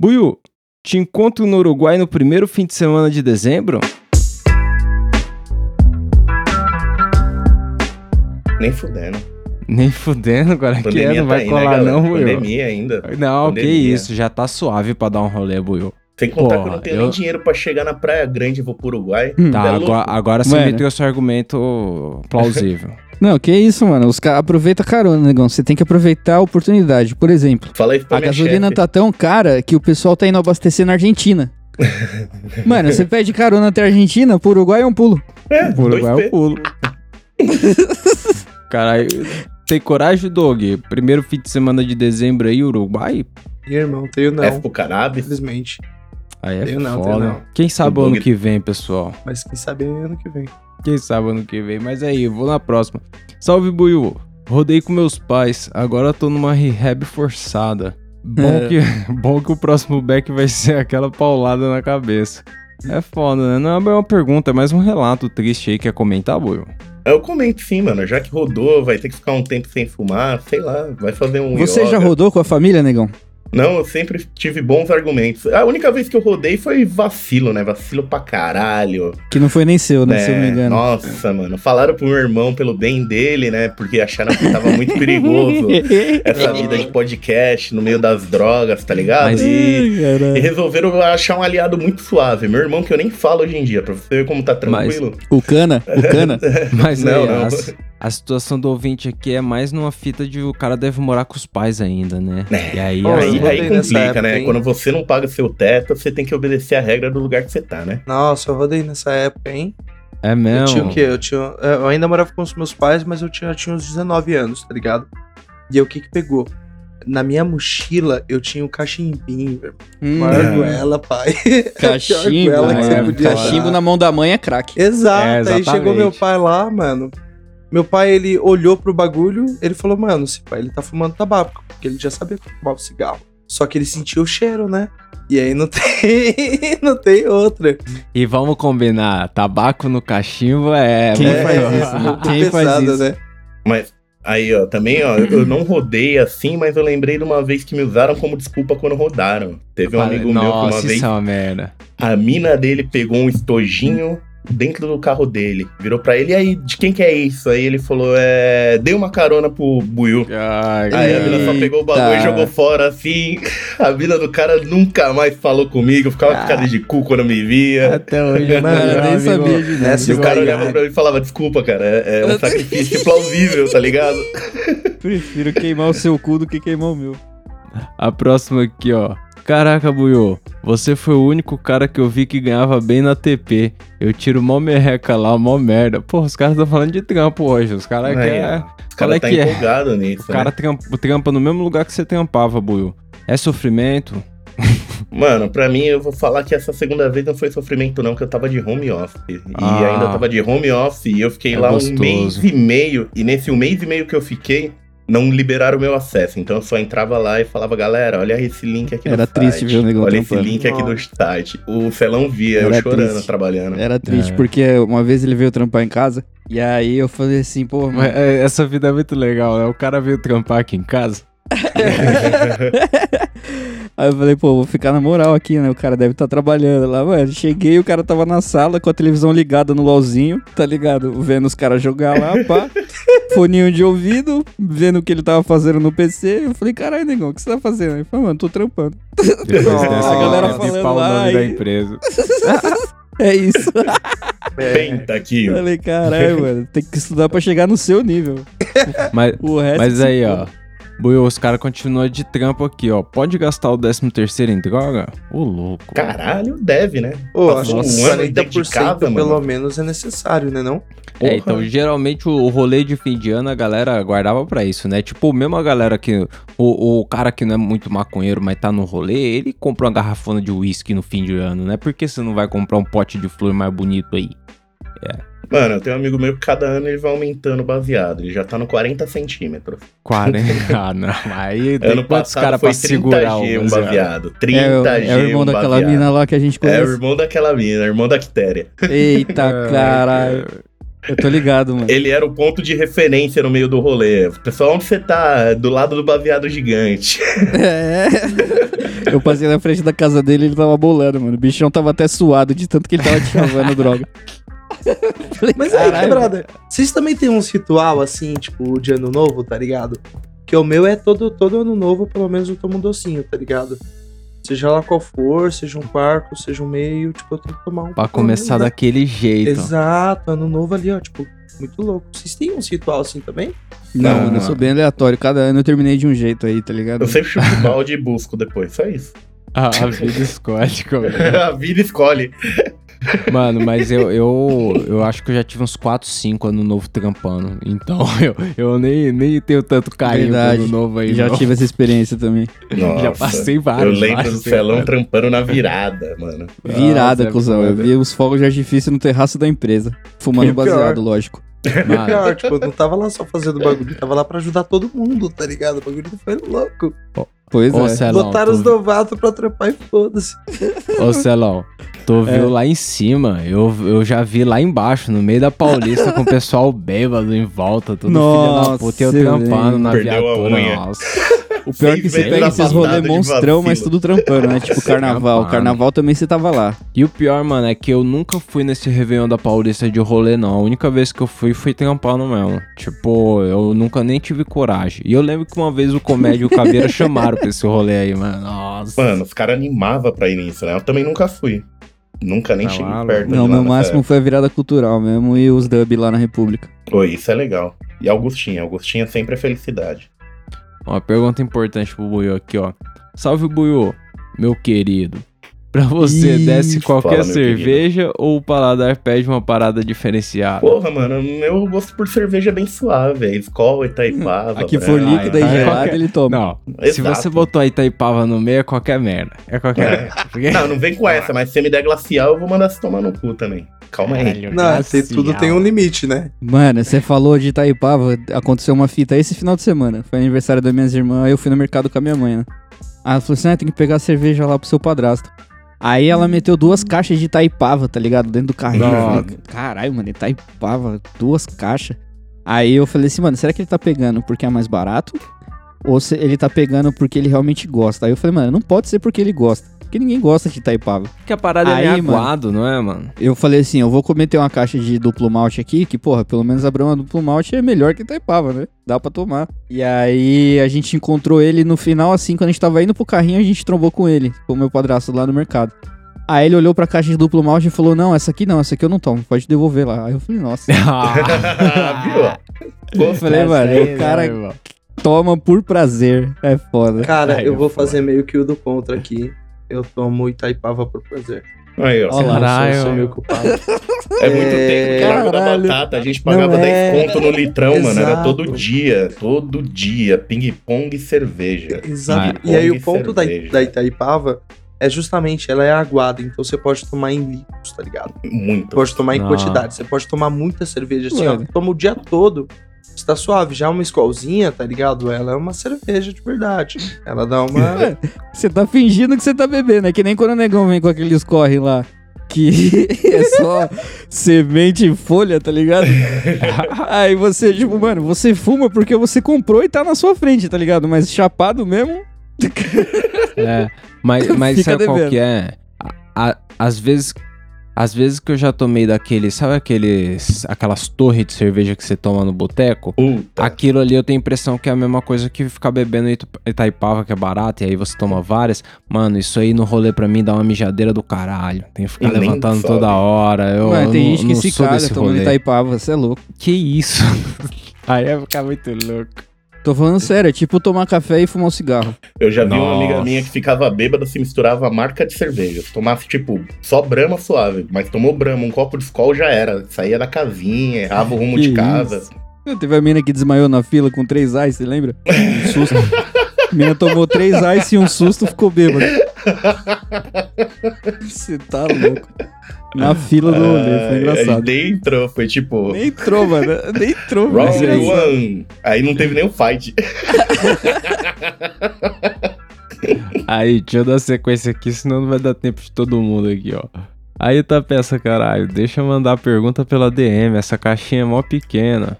Buiu, te encontro no Uruguai no primeiro fim de semana de dezembro? Nem fudendo. Nem fudendo, agora que é, não tá vai colar né, galera? não, Buiu. Pandemia ainda. Não, que Pandemia. isso, já tá suave pra dar um rolê, Buiu. Sem contar Pô, que eu não tenho eu- nem dinheiro pra chegar na Praia Grande e vou pro Uruguai. Tá, É agora, agora você Mano. meteu seu argumento plausível. Não, que isso, mano. Os caras aproveita a carona, negão. Você tem que aproveitar a oportunidade. Por exemplo, Fala isso pra a gasolina chefe. tá tão cara que o pessoal tá indo abastecer na Argentina. mano, você pede carona até a Argentina, pro Uruguai é um pulo. É, dois Uruguai P. eu pulo. Caralho, tem coragem, Doug? Primeiro fim de semana de dezembro aí, Uruguai? Ih, irmão, tenho não. F pro cannabis. Infelizmente. Aí é Tenho não, foda. tenho não. Quem sabe O ano que vem, pessoal? Mas quem sabe ano que vem. Quem sabe ano que vem. Mas aí, vou na próxima. Salve, Buiu. Rodei com meus pais, agora tô numa rehab forçada. Bom, É. que, bom que o próximo back vai ser aquela paulada na cabeça. É foda, né? Não é uma pergunta, é mais um relato triste aí. Quer comentar, Buiu? Eu comento sim, mano. Já que rodou, vai ter que ficar um tempo sem fumar, sei lá, vai fazer um. Você já yoga. rodou com a família, negão? Não, eu sempre tive bons argumentos. A única vez que eu rodei foi vacilo, né? Vacilo pra caralho. Que não foi nem seu, né? Se eu não me É, engano. Nossa, mano. Falaram pro meu irmão pelo bem dele, né? Porque acharam que tava muito perigoso essa vida de podcast no meio das drogas, tá ligado? Mas- E, Ai, e resolveram achar um aliado muito suave. Meu irmão, que eu nem falo hoje em dia, pra você ver como tá Mas- tranquilo. O cana, o cana. Mas Não, aí, não. A, a situação do ouvinte aqui é mais numa fita de o cara deve morar com os pais ainda, né? É. E aí, Aí, aí, eu complica, época, né? hein? Quando você não paga seu teto, você tem que obedecer a regra do lugar que você tá, né? Nossa, eu rodei nessa época, hein? é Eu mesmo. tinha o quê? Eu, tinha, eu ainda morava com os meus pais, mas eu tinha, eu tinha uns 19 anos, tá ligado? E aí o que que pegou? Na minha mochila, eu tinha um cachimbinho, velho. Hum, Maior É. goela, pai. Cachimbo, é, você podia cachimbo na mão da mãe é craque. Exato, É, aí chegou meu pai lá, mano. Meu pai, ele olhou pro bagulho, ele falou, mano, esse pai, ele tá fumando tabaco, porque ele já sabia que fumava cigarro. Só que ele sentiu o cheiro, né? E aí não tem, não tem outra. E vamos combinar, tabaco no cachimbo é... Quem muito- faz isso? muito Quem faz pesado, isso? né? Mas aí, ó, também, ó, eu não rodei assim, mas eu lembrei de uma vez que me usaram como desculpa quando rodaram. Teve um amigo meu que Nossa, uma vez isso é uma merda. a mina dele pegou um estojinho dentro do carro dele. Virou pra ele, e aí, de quem que é isso? Aí ele falou, é. Dei uma carona pro Buiu. Ai, Aí a mina só pegou o bagulho e jogou fora assim. A mina do cara nunca mais falou comigo, ficava com cara de cu quando me via. Até hoje, Mano, eu nem sabia de Nessa E o cara olhava pra mim e falava, desculpa, cara, é, é um sacrifício plausível, tá ligado? Prefiro queimar o seu cu do que queimar o meu. A próxima aqui, ó. Caraca, Buiô, você foi o único cara que eu vi que ganhava bem na TP. Eu tiro mó merreca lá, mó merda. Pô, os caras estão falando de trampo hoje. Os caras querem. ó. Os Qual é caras tá que é? nisso, O cara né? trampa, trampa no mesmo lugar que você trampava, Buiô. É sofrimento? Mano, pra mim, eu vou falar que essa segunda vez não foi sofrimento, não, que eu tava de home office. E Ah. ainda tava de home office e eu fiquei É lá gostoso. um mês e meio. E nesse um mês e meio que eu fiquei, não liberaram o meu acesso. Então eu só entrava lá e falava, galera, olha esse link aqui Era do triste site. ver o negão Olha esse link aqui do site. O Felão via, Era eu chorando, triste. trabalhando. Era triste, É. porque uma vez ele veio trampar em casa, e aí eu falei assim, pô, Mas, é, Essa vida é muito legal, né? O cara veio trampar aqui em casa. Aí eu falei, pô, vou ficar na moral aqui, né? O cara deve estar trabalhando lá, mano. Cheguei, o cara tava na sala com a televisão ligada no LOLzinho, tá ligado? Vendo os caras jogar lá, pá. Foninho de ouvido, vendo o que ele tava fazendo no PC. Eu falei, caralho, negão, o que você tá fazendo? Ele falou, mano, tô trampando. Depois dessa, A galera falando lá nome da e- empresa. É isso. Penta aqui, Eu ó. falei, caralho, mano, tem que estudar pra chegar no seu nível. Mas, O resto. mas aí, ó. Buiô, os caras continuam de trampo aqui, ó. Pode gastar o 13 terceiro em droga? Ô, louco. Caralho, deve, né? Pô, acho que um ano dentro de 40% casa, pelo mano. menos é necessário, né não? É, Porra. então, geralmente o, rolê de fim de ano a galera guardava pra isso, né? Tipo, mesmo a galera que. O, o cara que não é muito maconheiro, mas tá no rolê, ele compra uma garrafona de uísque no fim de ano, né? Por que você não vai comprar um pote de flor mais bonito aí? Mano, eu tenho um amigo meu que cada ano ele vai aumentando o baseado. Ele já tá no 40 centímetros. 40. ah, não. Aí tem ano quantos passado caras foi pra segurar 30G o um baseado? baseado. 30G É, o- é o irmão um daquela baseado. mina lá que a gente É o conhece. irmão daquela mina, irmão da Quitéria. Eita, caralho. Eu tô ligado, mano. Ele era o ponto de referência no meio do rolê. Pessoal, onde você tá? Do lado do baseado gigante. É. Eu passei na frente da casa dele e ele tava bolando, mano. O bichão tava até suado de tanto que ele tava te chavando droga. Falei, Mas aí, "Caralho, brother, vocês também têm uns ritual assim, tipo, de ano novo, tá ligado? Que o meu é todo, todo ano novo, pelo menos eu tomo um docinho, tá ligado? Seja lá qual for, seja um quarto, seja um meio, tipo, eu tenho que tomar um. Pra começar da daquele jeito. Exato, ano novo ali, ó, tipo, muito louco. Vocês têm uns ritual assim também? Não, Não, mano, eu sou bem aleatório. Cada ano eu terminei de um jeito aí, tá ligado? Eu sempre chupo o balde e busco depois, só isso. A, a vida escolhe, como a vida escolhe. Mano, mas eu, eu, eu acho que eu já tive uns 4, 5 ano novo trampando. Então eu, eu nem, nem tenho tanto carinho Verdade. ano novo aí. Já não. tive essa experiência também. Nossa. Já passei Eu vários. lembro vários, do Celão mano. trampando na virada, mano. Virada, Nossa, é cuzão. Eu vi os fogos de artifício no terraço da empresa. Fumando baseado, lógico. E Mano, pior, tipo, eu não tava lá só fazendo bagulho, eu tava lá pra ajudar todo mundo, tá ligado? O bagulho foi louco. Pois Ô, é. Celão, Botaram tu- os novatos pra trampar e foda-se. Ô, Celão, tu É. viu lá em cima, eu, eu já vi lá embaixo, no meio da Paulista, com o pessoal bêbado em volta, tudo filho da Nossa, puta, e eu trampando na viatura. Nossa. O pior é que você pega esses rolê monstrão, mas tudo trampando, né? Tipo, carnaval. Carnaval também você tava lá. E o pior, mano, é que eu nunca fui nesse Réveillon da Paulista de rolê, não. A única vez que eu fui foi trampando mesmo. Tipo, eu nunca nem tive coragem. E eu lembro que uma vez o Comédia e o Caveira chamaram pra esse rolê aí, mano. Nossa. Mano, os caras animavam pra ir nisso, né? Eu também nunca fui. Nunca nem Tá cheguei maluco. perto Não, lá meu máximo foi a virada cultural mesmo e os dub lá na República. Pô, isso é legal. E Augustinha, Augustinha sempre é felicidade. Uma pergunta importante pro Buiu aqui, ó. Salve, Buiu, meu querido. Pra você, Ih, desce qualquer fala, cerveja ou o paladar pede uma parada diferenciada? Porra, mano, meu gosto por cerveja é bem suave, é Skol, Itaipava. Aqui for líquida e é. gelada, Qualquer- ele toma. Não, se Exato. você botou a Itaipava no meio, é qualquer merda. É qualquer É. merda. Porque... Não, não vem com essa, mas se você me der glacial, eu vou mandar você tomar no cu também. Calma aí. Caralho, Não, tem, tudo tem um limite, né? Mano, você falou de Itaipava, aconteceu uma fita esse final de semana. Foi aniversário das minhas irmãs, aí eu fui no mercado com a minha mãe, né? Aí ela falou assim: ah, tem que pegar cerveja lá pro seu padrasto. Aí ela meteu duas caixas de Itaipava, tá ligado? Dentro do carrinho. Falei, Caralho, mano, Itaipava, duas caixas. Aí eu falei assim, mano, será que ele tá pegando porque é mais barato? Ou se ele tá pegando porque ele realmente gosta? Aí eu falei, mano, não pode ser porque ele gosta. Porque ninguém gosta de Itaipava. Porque a parada Aí, é meio mano. aguado, não é, mano? Eu falei assim, eu vou cometer uma caixa de duplo malte aqui, que, porra, pelo menos a Brahma duplo malte é melhor que Itaipava, né? Dá pra tomar. E aí a gente encontrou ele no final, assim, quando a gente tava indo pro carrinho, a gente trombou com ele, com o meu padrasto lá no mercado. Aí ele olhou pra caixa de duplo malte e falou, não, essa aqui não, essa aqui eu não tomo, pode devolver lá. Aí eu falei, nossa, Viu? eu falei, mano, o cara toma por prazer, é foda. Cara, Ai, eu é vou foda. fazer meio que o do contra aqui. Eu tomo Itaipava por prazer. Aí, ó. Ó. Caralho. Eu sou, sou meio culpado. É muito É, tempo. Largo da caralho. batata. A gente pagava Não 10 é. conto no litrão, mano. Era Exato. todo dia. Todo dia. Ping-pong e cerveja. Exato. Ah, e aí pong o ponto da, da Itaipava é justamente, ela é aguada, então você pode tomar em litros, tá ligado? Muito. Pode tomar em Ah. quantidade. Você pode tomar muita cerveja assim, ó. Mano. Toma o dia todo. Está suave. Já uma escolzinha, tá ligado? Ela é uma cerveja de verdade. Ela dá uma. Você tá fingindo que você tá bebendo, é que nem quando o negão vem com aqueles corre lá. Que é só semente e folha, tá ligado? Aí você, tipo, mano, você fuma porque você comprou e tá na sua frente, tá ligado? Mas chapado mesmo. É, mas, mas Fica sabe qual devendo. que é? A- a- às vezes. Às vezes que eu já tomei daqueles, sabe aqueles, aquelas torres de cerveja que você toma no boteco? Puta. Aquilo ali eu tenho a impressão que é a mesma coisa que ficar bebendo Ita- Itaipava, que é barato, e aí você toma várias. Mano, isso aí no rolê pra mim dá uma mijadeira do caralho. Tem que ficar E levantando toda hora. Eu, mano, eu tem não- gente que não se caga tomando rolê. Itaipava, você é louco. Que isso? aí vai ficar muito louco. Tô falando sério, é tipo tomar café e fumar um cigarro. Eu já vi uma Nossa. amiga minha que ficava bêbada se misturava a marca de cerveja. Se tomasse, tipo, só brama suave, mas tomou brama, um copo de Skol já era. Saía da casinha, errava o rumo Que de casa. isso? Teve a mina que desmaiou na fila com três ice, você lembra? Um susto. A mina tomou três ice e um susto ficou bêbada. Você tá louco. Na fila do rolê, foi Ah, engraçado. Nem entrou, foi tipo. Nem entrou, mano. Nem entrou, Round é engraçado. one. Aí não teve nenhum fight. Aí, deixa eu dar sequência aqui, senão não vai dar tempo de todo mundo aqui, ó. Aí tá peça, caralho. Deixa eu mandar a pergunta pela DM. Essa caixinha é mó pequena.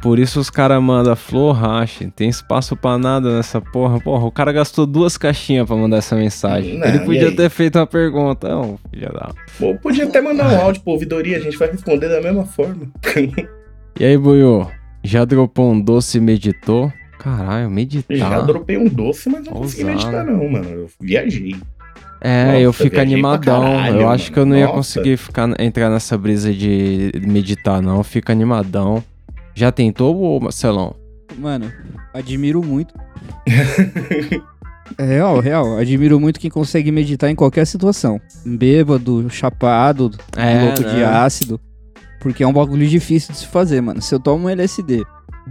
Por isso os caras mandam flor racha. Tem espaço pra nada nessa porra. Porra, o cara gastou duas caixinhas pra mandar essa mensagem. Não, Ele podia ter feito uma pergunta. Não, filha da. Pô, podia até mandar um áudio pra ouvidoria, a gente vai responder da mesma forma. E aí, Buiu? Já dropou um doce e meditou? Caralho, meditar. Já dropei um doce, mas não consegui Ousado. meditar, não, mano. Eu viajei. É, Nossa, eu fico animadão. caralho, eu acho mano. que eu não ia Nossa. conseguir ficar, entrar nessa brisa de meditar, não. Eu fico animadão. Já tentou, Marcelão? Mano, admiro muito. É real, real. Admiro muito quem consegue meditar em qualquer situação. Bêbado, chapado, É, louco de né? ácido. Porque é um bagulho difícil de se fazer, mano. Se eu tomo um LSD,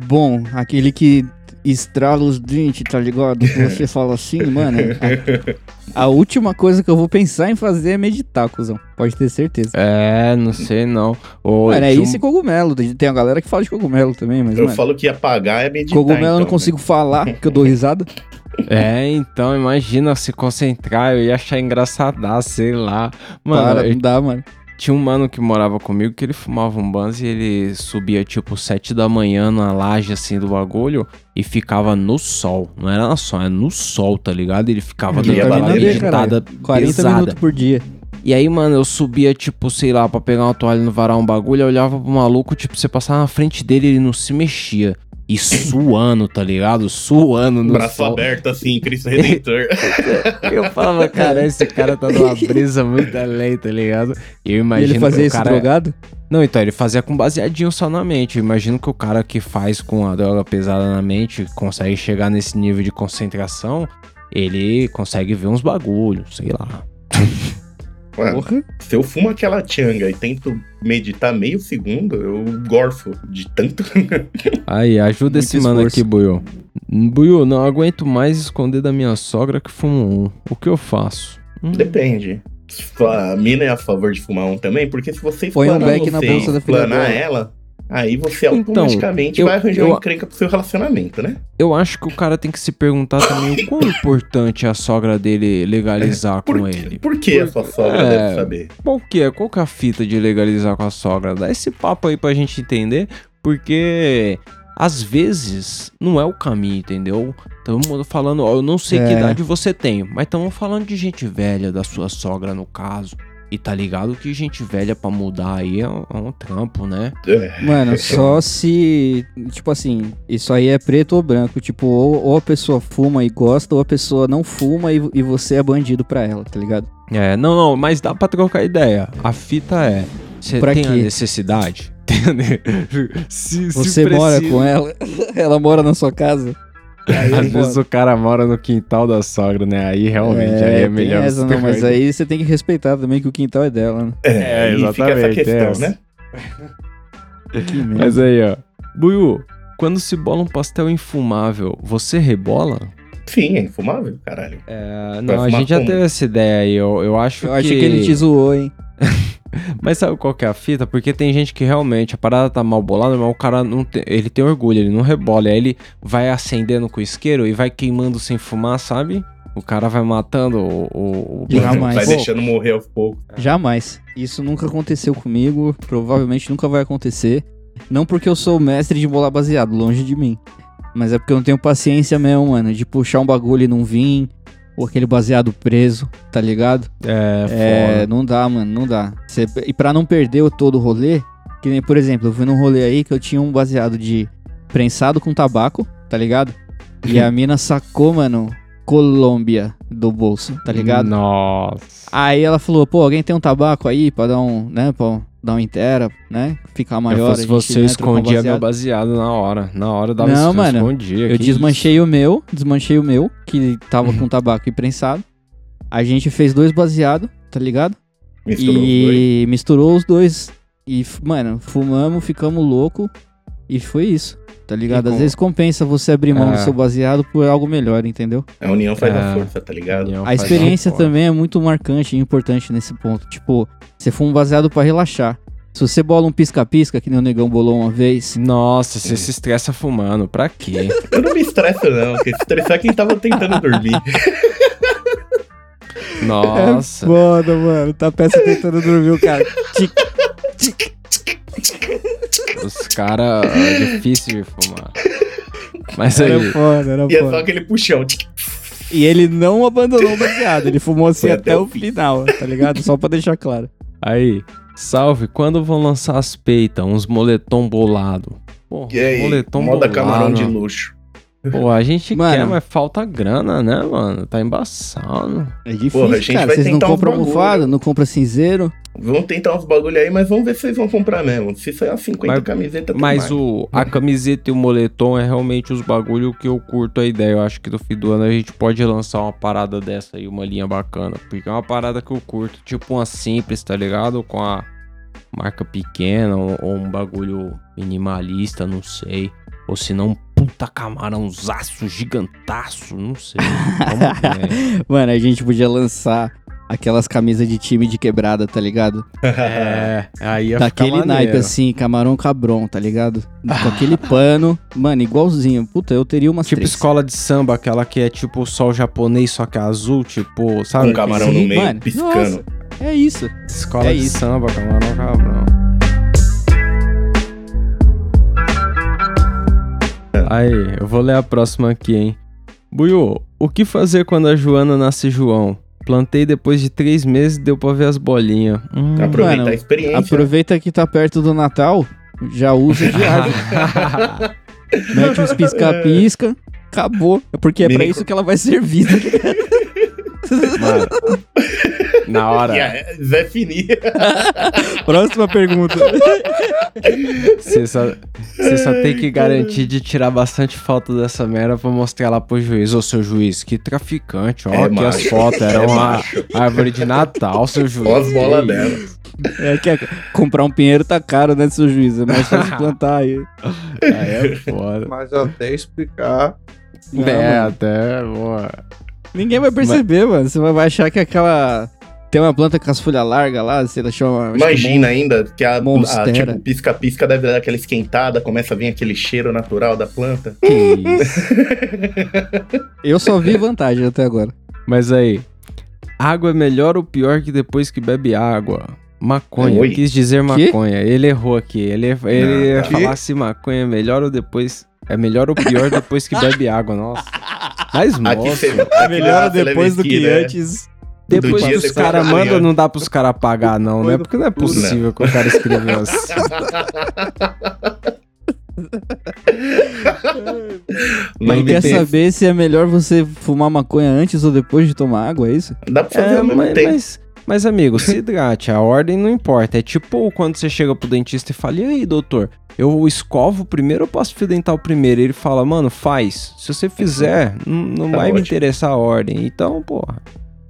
bom, aquele que estrala os dentes, tá ligado? Que você fala assim, mano. A, a última coisa que eu vou pensar em fazer é meditar, cuzão. Pode ter certeza. É, não sei não. Ô, Mano, é tinha um- isso e cogumelo. Tem a galera que fala de cogumelo também, mas, Eu mano. falo que apagar é meditar. Cogumelo eu não então, consigo falar, porque eu dou risada. É, então, imagina se concentrar, eu ia achar engraçadaço, sei lá. Mano, Para, eu- não dá, mano. Tinha um mano que morava comigo que ele fumava um banzo e ele subia tipo sete da manhã na laje assim do bagulho e ficava no sol. Não era na sol, era no sol, tá ligado? Ele ficava dando aquela meditada 40 pesada. minutos por dia. E aí, mano, eu subia, tipo, sei lá, pra pegar uma toalha no varal, um bagulho, eu olhava pro maluco, tipo, você passava na frente dele, ele não se mexia. E suando, tá ligado? Suando no Braço sol. aberto assim, Cristo Redentor. Eu falava, cara, esse cara tá numa brisa muito além, tá ligado? E eu E imagino ele fazia que o isso cara... drogado? Não, então, ele fazia com baseadinho só na mente. Eu imagino que o cara que faz com a droga pesada na mente consegue chegar nesse nível de concentração, ele consegue ver uns bagulhos, sei lá. Mano, Porra. se eu fumo aquela tchanga e tento meditar meio segundo, eu gorfo de tanto. Aí, ajuda esse mano aqui, Buiu. Buiu, não aguento mais esconder da minha sogra que fumo um. O que eu faço? Hum, Depende. Sua mina é a favor de fumar um também, porque se você Põe um explanar beck na você bolsa da filha dela. ela, aí você Então, automaticamente eu- vai arranjar eu- uma encrenca pro seu relacionamento, né? Eu acho que o cara tem que se perguntar também o quão importante é a sogra dele legalizar Por, com ele. por que a sua sogra É. deve saber? Qual que é? Qual que é a fita de legalizar com a sogra? Dá esse papo aí pra gente entender, porque às vezes não é o caminho, entendeu? Estamos falando, ó, eu não sei que É. idade você tem, mas estamos falando de gente velha, da sua sogra no caso. E tá ligado que gente velha pra mudar aí é um, é um trampo, né? É. Mano, só se. Tipo assim, isso aí é preto ou branco. Tipo, ou, ou a pessoa fuma e gosta, ou a pessoa não fuma e, e você é bandido pra ela, tá ligado? É, não, não, mas dá pra trocar ideia. A fita é, você Pra tem a quê? necessidade? Entendeu? se, se Você mora com ela, ela mora na sua casa. Aí é Às vezes o cara mora no quintal da sogra, né? Aí realmente, aí é tem melhor essa, você não, mas aí você tem que respeitar também que o quintal é dela, né? É, É, e fica essa exatamente, questão, é. né? Que. Mas aí, ó. Buiu, quando se bola um pastel infumável, você rebola? Sim, é infumável, caralho. É, não, a gente já teve essa ideia aí. Eu, eu acho Eu que. achei que ele te zoou, hein? Mas sabe qual que é a fita? Porque tem gente que realmente a parada tá mal bolada, mas o cara não tem, ele tem orgulho, ele não rebola. Aí ele vai acendendo com o isqueiro e vai queimando sem fumar, sabe? O cara vai matando o. o, o Jamais. Vai deixando morrer aos poucos. Jamais. Isso nunca aconteceu comigo, provavelmente nunca vai acontecer. Não porque eu sou mestre de bolar baseado, longe de mim. Mas é porque eu não tenho paciência mesmo, mano, de puxar um bagulho e não vir, ou aquele baseado preso, tá ligado? É, É, não dá, mano, não dá. Cê- e pra não perder o todo o rolê, que nem, por exemplo, eu fui num rolê aí que eu tinha um baseado de prensado com tabaco, tá ligado? E a mina sacou, mano, Colômbia do bolso, tá ligado? Nossa. Aí ela falou, pô, alguém tem um tabaco aí pra dar um, né, pra dar uma inteira, né? Ficar maior. eu a fosse você, eu né, escondia meu baseado. na hora. Na hora eu dava Não, eu mano, escondia. Eu desmanchei o meu, desmanchei o meu, que tava com tabaco e prensado. A gente fez dois baseados, tá ligado? Misturou os e misturou os dois. E, mano, fumamos, ficamos louco e foi isso. Tá ligado? Às vezes compensa você abrir mão do É. seu baseado por algo melhor, entendeu? A união faz É. a força, tá ligado? A faz experiência também é muito marcante e importante nesse ponto. Tipo, você fuma um baseado pra relaxar. Se você bola um pisca-pisca, que nem o negão bolou uma vez, Nossa, você se estressa fumando. Pra quê? Eu não me estresso, não, porque estressar é quem tava tentando dormir. Nossa. foda, mano. Tá peça tentando dormir o cara. Tic, Os caras. É difícil de fumar. Mas Era aí. foda, era E é só aquele puxão. E ele não abandonou o baseado, ele fumou assim até, até o o fim. final, tá ligado? Só pra deixar claro. Aí. Salve, quando vão lançar as peitas? Uns moletom bolado. Porra, E aí? moletom Moda bolado. camarão de luxo. Pô, a gente Mano. quer, mas falta grana, né, mano? Tá embaçado. É difícil, Porra, a gente cara. vai Vocês não compram almofada, não compram cinzeiro. Vamos tentar uns bagulho aí, mas vamos ver se vocês vão comprar mesmo. Se sair umas 50 Mas- camisetas, tem Mas o, a camiseta e o moletom é realmente os bagulho que eu curto a ideia. Eu acho que no fim do ano a gente pode lançar uma parada dessa aí, uma linha bacana. Porque é uma parada que eu curto. Tipo uma simples, tá ligado? Com a marca pequena ou, ou um bagulho minimalista, não sei. Ou se não, um puta camarãozaço gigantaço, não sei. Mano, a gente podia lançar aquelas camisas de time de quebrada, tá ligado? É, aí ia Daquele ficar maneiro. naipe assim, camarão cabron, tá ligado? Com aquele pano, mano, igualzinho. Puta, eu teria umas Tipo três. escola de samba, aquela que é tipo o sol japonês, só que é azul, tipo, sabe? Um camarão Sim, no meio, mano. piscando. É isso. Escola É de isso. samba, camarão cabrão. Aí, eu vou ler a próxima aqui, hein? Buiu, o que fazer quando a Joana nasce João? Plantei depois de três meses e deu pra ver as bolinhas. Hum. Aproveitar Mano, a experiência. Aproveita que tá perto do Natal, já usa de árvore. Mete uns pisca-pisca, acabou. É Porque é pra Mini- isso que ela vai servir. Mano, na hora, a- Zé Fini. Próxima pergunta. você só, você só tem que garantir de tirar bastante foto dessa merda pra mostrar lá pro juiz. Ô, seu juiz, que traficante, ó, É aqui as fotos É eram uma macho. árvore de Natal, seu juiz. Olha as bolas dela. É que é- comprar um pinheiro tá caro, né, seu juiz? É mais fácil plantar aí. Aí é foda. Mas até explicar. Não, é, mano. até, boa. Ninguém vai perceber, mano. Você vai- achar que aquela. Tem uma planta com as folhas largas lá, você chama. acho que Imagina ainda que a, a Monstera. tipo, pisca-pisca deve dar aquela esquentada, começa a vir aquele cheiro natural da planta. Que isso. Eu só vi vantagem até agora. Mas aí, água é melhor ou pior que depois que bebe água? Maconha, Oi? quis dizer maconha. Ele errou aqui. Ele, ele ia falar se maconha é melhor ou depois. É melhor ou pior depois que bebe água, nossa. Mas, você É melhor depois do que né? antes. depois do dia que os caras mandam, não dá pros caras pagar, não, né? Porque não é possível que o cara escreveu assim. Mas quer saber se é melhor você fumar maconha antes ou depois de tomar água, é isso? Dá pra fazer É, ao mesmo mas, tempo. mas, mas, amigo, se hidrate, a ordem não importa. É tipo quando você chega pro dentista e fala, e aí, doutor, eu escovo primeiro ou passo fio dental primeiro? Ele fala, mano, faz. Se você fizer, não Tá vai me ótimo. interessar a ordem. Então, porra.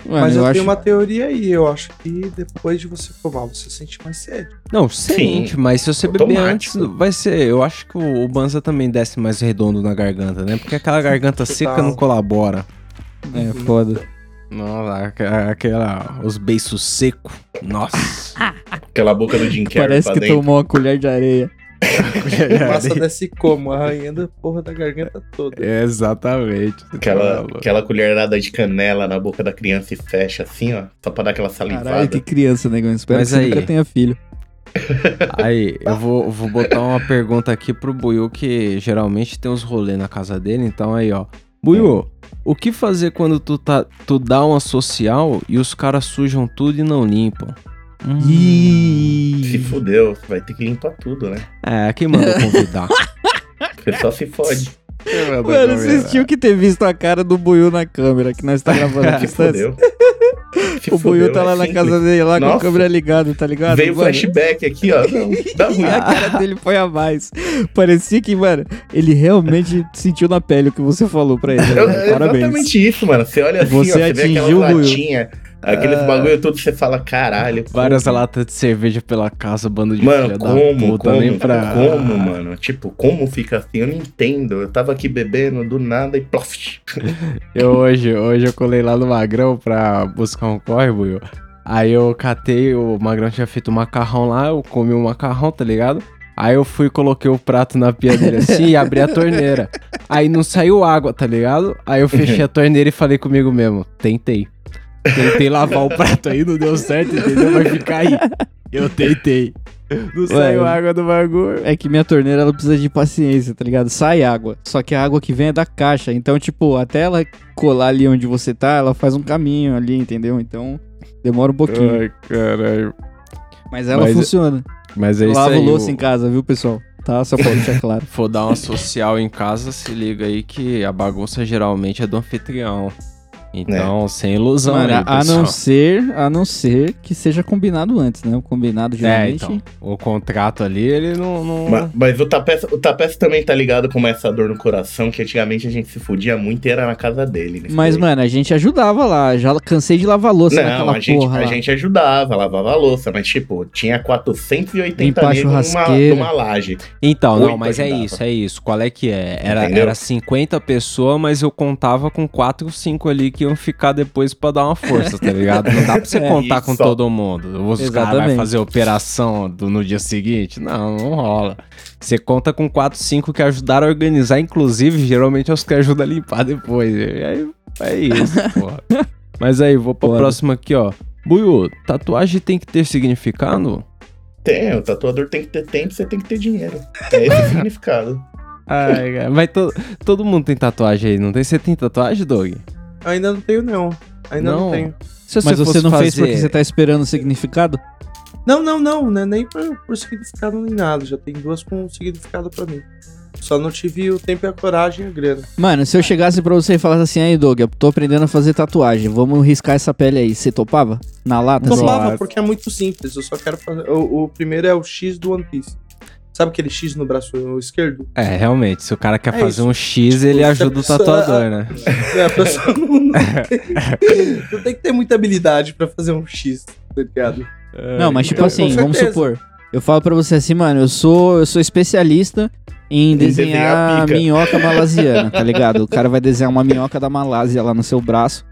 Mano, Mas eu, eu, acho. tenho uma teoria aí. Eu acho que depois de você fumar, você sente mais sede. Não, sente, mas se você beber antes, vai ser. Eu acho que o, o Banza também desce mais redondo na garganta, né? Porque aquela garganta seca não colabora. É foda. Não, aquela, aquela- os beiços secos. Nossa. Aquela boca do Jim Carrey Parece que dentro. tomou uma colher de areia. Massa desce como? Arranhando a porra da garganta toda. Exatamente. Você tá Aquela, aquela colherada de canela na boca da criança e fecha assim, ó. Só pra dar aquela salivada. Caralho, que criança, negão. Espero Mas que você aí- nunca tenha filho. Aí, eu vou, vou botar uma pergunta aqui pro Buiu, que geralmente tem uns rolês na casa dele, então aí, ó. Buiu, o que fazer quando tu, tá, tu dá uma social e os caras sujam tudo e não limpam? Hum, Se fudeu, vai ter que limpar tudo, né? é, quem mandou convidar? Você só se fode. Mano, vocês tinham que ter visto a cara do Buiu na câmera, que nós tá gravando fudeu. Se O Buiu tá é lá na simples. casa dele, lá com a Nossa. câmera ligada, tá ligado? Veio Mano, flashback aqui, ó. Não, dá ruim. A cara dele foi a mais. Parecia que, mano, ele realmente sentiu na pele o que você falou pra ele. Né? é Parabéns. exatamente isso, mano. Você olha assim, Você ó, você vê atingiu aquela o Buiu. Latinha, aqueles bagulho tudo, você fala, caralho. Várias como- latas de cerveja pela casa, bando de Mano, filha da como, puta, como, nem pra... como, mano? Tipo, como fica assim? Eu não entendo. Eu tava aqui bebendo do nada e plof. Eu hoje, hoje eu colei lá no Magrão pra buscar um corre. Aí eu catei, o Magrão tinha feito um macarrão lá, eu comi o macarrão, tá ligado? Aí eu fui coloquei o prato na pia dele assim e abri a torneira. Aí não saiu água, tá ligado? Aí eu fechei a torneira e falei comigo mesmo, tentei. Tentei lavar o prato aí, não deu certo, entendeu? Vai ficar aí. Eu tentei. Não saiu água do bagulho. É que minha torneira ela precisa de paciência, tá ligado? Sai água. Só que a água que vem é da caixa. Então, tipo, até ela colar ali onde você tá, ela faz um caminho ali, entendeu? Então, demora um pouquinho. Ai, caralho. Mas ela Mas- funciona. Mas é isso Lavo aí. louça o- em casa, viu, pessoal? Tá? Só pra deixar claro. for dar uma social em casa, se liga aí que a bagunça geralmente é do anfitrião. Então, sem ilusão Mano, aí, a não ser, a não ser que seja combinado antes, né? O combinado É, geralmente. então. O contrato ali, ele não. não... Ma- Mas, o Tapeça, o Tapeça também tá ligado com essa dor no coração, que antigamente a gente se fudia muito e era na casa dele. né? Mas, mano, a gente ajudava lá. Já cansei de lavar louça Não, naquela a gente, porra. a lá. gente ajudava, lavava a louça, mas tipo, tinha 480 Limpar a negros numa, numa laje. Então, não, Oito mas é ajudava. isso, é isso. Qual é que é? Era, Entendeu? era 50 pessoas, mas eu contava com 4 ou 5 ali que iam ficar depois pra dar uma força, tá ligado? Não dá pra você É, contar com isso. todo mundo. Os caras vão fazer operação do, no dia seguinte? Não, não rola. Você conta com 4, 5 que ajudaram a organizar, inclusive, geralmente é os que ajudam a limpar depois. E aí, é isso, porra. Mas aí, vou pra Foda. próxima aqui, ó. Buiu, tatuagem tem que ter significado? Tem, o tatuador tem que ter tempo, você tem que ter dinheiro. É esse o significado. Ai, cara, mas to- todo mundo tem tatuagem aí, não tem? Você tem tatuagem, Doug? Ainda não tenho, não. Ainda não, Não? tenho. Se Mas você não fez fazer- porque você tá esperando o significado? Não, não, não, não é nem por, por significado nem nada. Já tem duas com significado pra mim. Só não tive o tempo e a coragem e a grana. Mano, se eu chegasse pra você e falasse assim, aí, Doug, eu tô aprendendo a fazer tatuagem, vamos riscar essa pele aí. Você topava? Na lata? assim? Topava, Nossa. porque é muito simples. Eu só quero fazer. O, o primeiro é o X do One Piece. Sabe aquele X no braço esquerdo? É, realmente, se o cara quer É fazer isso. um X, Tipo, ele ajuda o pessoa- tatuador, né? É, a pessoa não, não, tem, não tem que ter muita habilidade pra fazer um X, tá ligado? Não, mas tipo Então, assim, com vamos supor. Eu falo pra você assim, mano, eu sou, eu sou especialista em desenhar minhoca malasiana, tá ligado? O cara vai desenhar uma minhoca da Malásia lá no seu braço.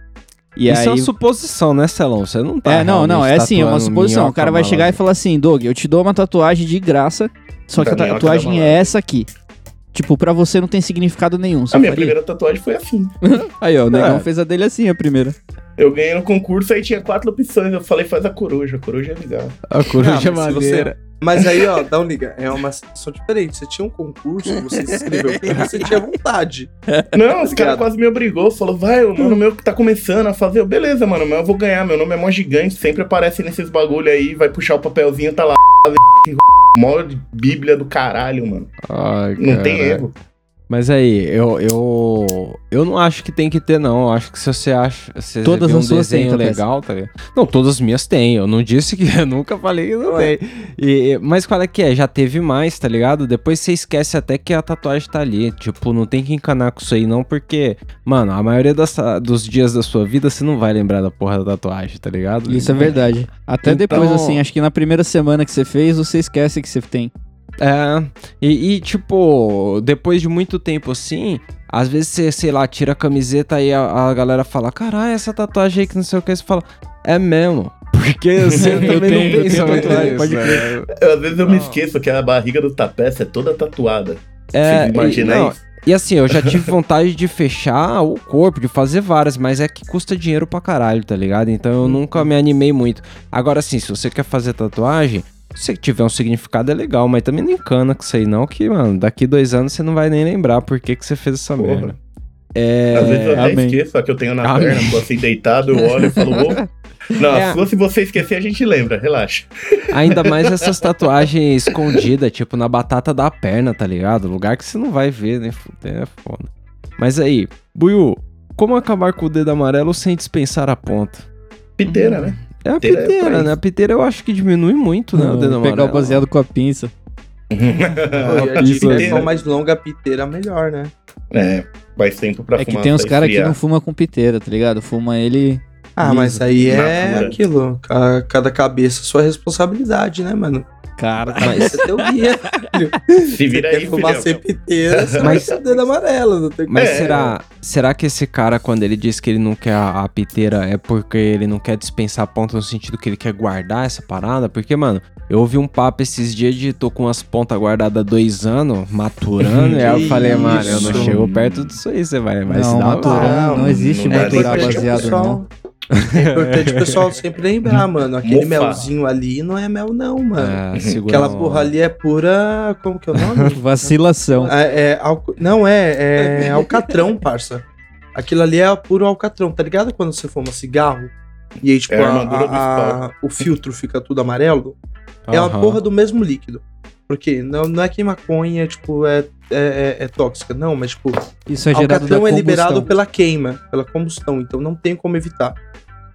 E Isso aí. é uma suposição, né, Celão? Você não tá É, não, não, é assim, é uma suposição. O cara vai chegar e falar assim, Doug, eu te dou uma tatuagem de graça, só que a tatuagem é essa aqui. Tipo, pra você não tem significado nenhum. Você A minha faria? primeira tatuagem foi assim. Aí, ó, o negão É. fez a dele assim, a primeira. Eu ganhei no concurso, aí tinha quatro opções. Eu falei, faz a coruja. A coruja é legal. A coruja Não, mas se madeira. Mas aí, ó, dá um liga. É uma situação diferente. Você tinha um concurso, você se inscreveu porque você tinha vontade. Não, esse cara quase me obrigou. Falou, vai, o mano meu que tá começando a fazer. Eu, Beleza, mano, mas eu vou ganhar. Meu nome é mó gigante. Sempre aparece nesses bagulho aí. Vai puxar o papelzinho, tá lá. Mó bíblia do caralho, mano. Ai, Não tem caralho. erro. Mas aí, eu, eu, eu não acho que tem que ter, não. Eu acho que se você acha. Se Todas você vê um as suas têm, desenho Tapete. legal, tá ligado? Não, todas as minhas têm. Eu não disse que. Eu nunca falei que não tem. E, mas qual é que é? Já teve mais, tá ligado? Depois você esquece até que a tatuagem tá ali. Tipo, não tem que encanar com isso aí, não, porque, mano, a maioria das, dos dias da sua vida você não vai lembrar da porra da tatuagem, tá ligado? Isso é verdade. Até Então- depois, assim, acho que na primeira semana que você fez, você esquece que você tem. É, e, e, tipo, depois de muito tempo assim, às vezes você, sei lá, tira a camiseta e a, a galera fala, caralho, essa tatuagem aí que não sei o que, você fala, é mesmo. Porque você Eu também tenho, não pensa muito nisso, pode né? Eu, às vezes eu me Não. esqueço que a barriga do tapete é toda tatuada. É, Você imagina e, não, isso? e assim, eu já tive vontade de fechar o corpo, de fazer várias, mas é que custa dinheiro pra caralho, tá ligado? Então eu nunca me animei muito. Agora, assim, se você quer fazer tatuagem, se tiver um significado é legal, mas também não encana com isso aí, não, que, mano, daqui dois anos você não vai nem lembrar por que, que você fez essa Porra. merda. É. Às vezes eu até amém. esqueço, a que eu tenho na Amém. perna, tô assim deitado, eu olho e falo, ô. Não, É. se fosse você esquecer, a gente lembra, relaxa. Ainda mais essas tatuagens escondidas, tipo na batata da perna, tá ligado? Lugar que você não vai ver, né? É foda. Mas aí, Buiu, como acabar com o dedo amarelo sem dispensar a ponta? Piteira, né? É a Piteira é piteira, né? A piteira eu acho que diminui muito, né? O dedo amarelo. Pegar o baseado com a pinça. A Isso dica é mais longa a piteira, melhor, né? É, mais tempo pra É que fumar. tem uns caras que não fuma com piteira, tá ligado? Fuma ele. Ah, Liso. mas aí é Natura. aquilo. ca- Cada cabeça sua responsabilidade, né, mano? Cara, Mas você é teu guia, filho. Se vira Você aí, quer fumar filhão. sem piteira, você Mas- dedo amarelo. Não tem Mas É. será, será que esse cara, quando ele diz que ele não quer a, a piteira, é porque ele não quer dispensar a ponta no sentido que ele quer guardar essa parada? Porque, mano, eu ouvi um papo esses dias de tô com as pontas guardadas há dois anos, maturando, e aí eu falei, mano, eu não isso. chego perto disso aí, você vai, vai se não, dar mal. não, não, existe não baseado, não. É importante o pessoal sempre lembrar, mano. Aquele Mofar. melzinho ali não é mel, não, mano. É, Aquela a porra ali é pura. Como que é o nome? Vacilação. É, é alco- Não, é, é alcatrão, parça. Aquilo ali é puro alcatrão, tá ligado? Quando você fuma cigarro e aí, tipo, É a a- a- o filtro fica tudo amarelo. É uma porra do mesmo líquido. Porque não, não é que maconha, tipo, é, é, é- é tóxica, não, mas, tipo, Isso é gerado alcatrão é liberado pela queima, pela combustão, então não tem como evitar.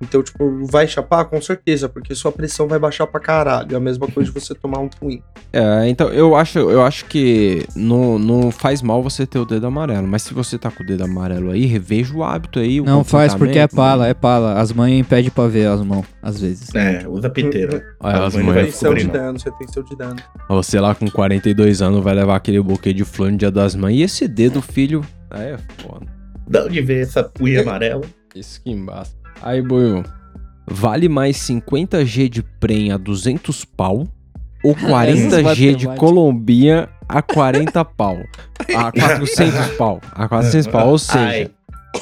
Então, tipo, vai chapar? Com certeza, porque sua pressão vai baixar pra caralho. É a mesma coisa de você tomar um twin. É, então eu acho, eu acho que não, não faz mal você ter o dedo amarelo, mas se você tá com o dedo amarelo aí, reveja o hábito aí. o Não faz porque é comportamento. pala, é pala. As mães impedem pra ver as mãos, às vezes. É, usa piteira. Ah, as As mães vai Tem seu de dano, você tem seu de dano. Você lá com 42 anos vai levar aquele buquê de flor no dia das mães e esse dedo, filho, aí é foda. Dá onde ver essa unha amarela? Isso que embaça. Aí, Buiu, vale mais 50G de prem a 200 pau ou 40G de matemáticas. Colombinha a 40 pau? A 400 pau. A 400 pau, ou seja, Ai.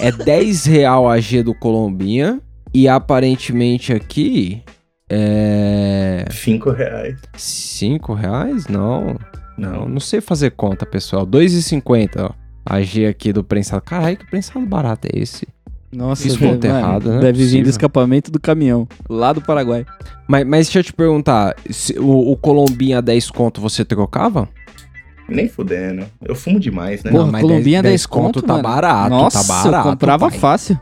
é 10 real a G do Colombinha e aparentemente aqui é... Cinco reais. 5 reais? Não, não, não sei fazer conta, pessoal. 2,50, ó. A G aqui do prensado. Caralho, que prensado barato é esse? Nossa, velho, conta mano, errada, né? Deve vir do escapamento do caminhão, lá do Paraguai. Mas, mas deixa eu te perguntar, se o, o Colombinha 10 conto você trocava? Nem fudendo. Eu fumo demais, né? Porra, Não, mas Colombinha 10 10 conto, tá mano. barato, Nossa, tá barato. eu comprava pai. fácil.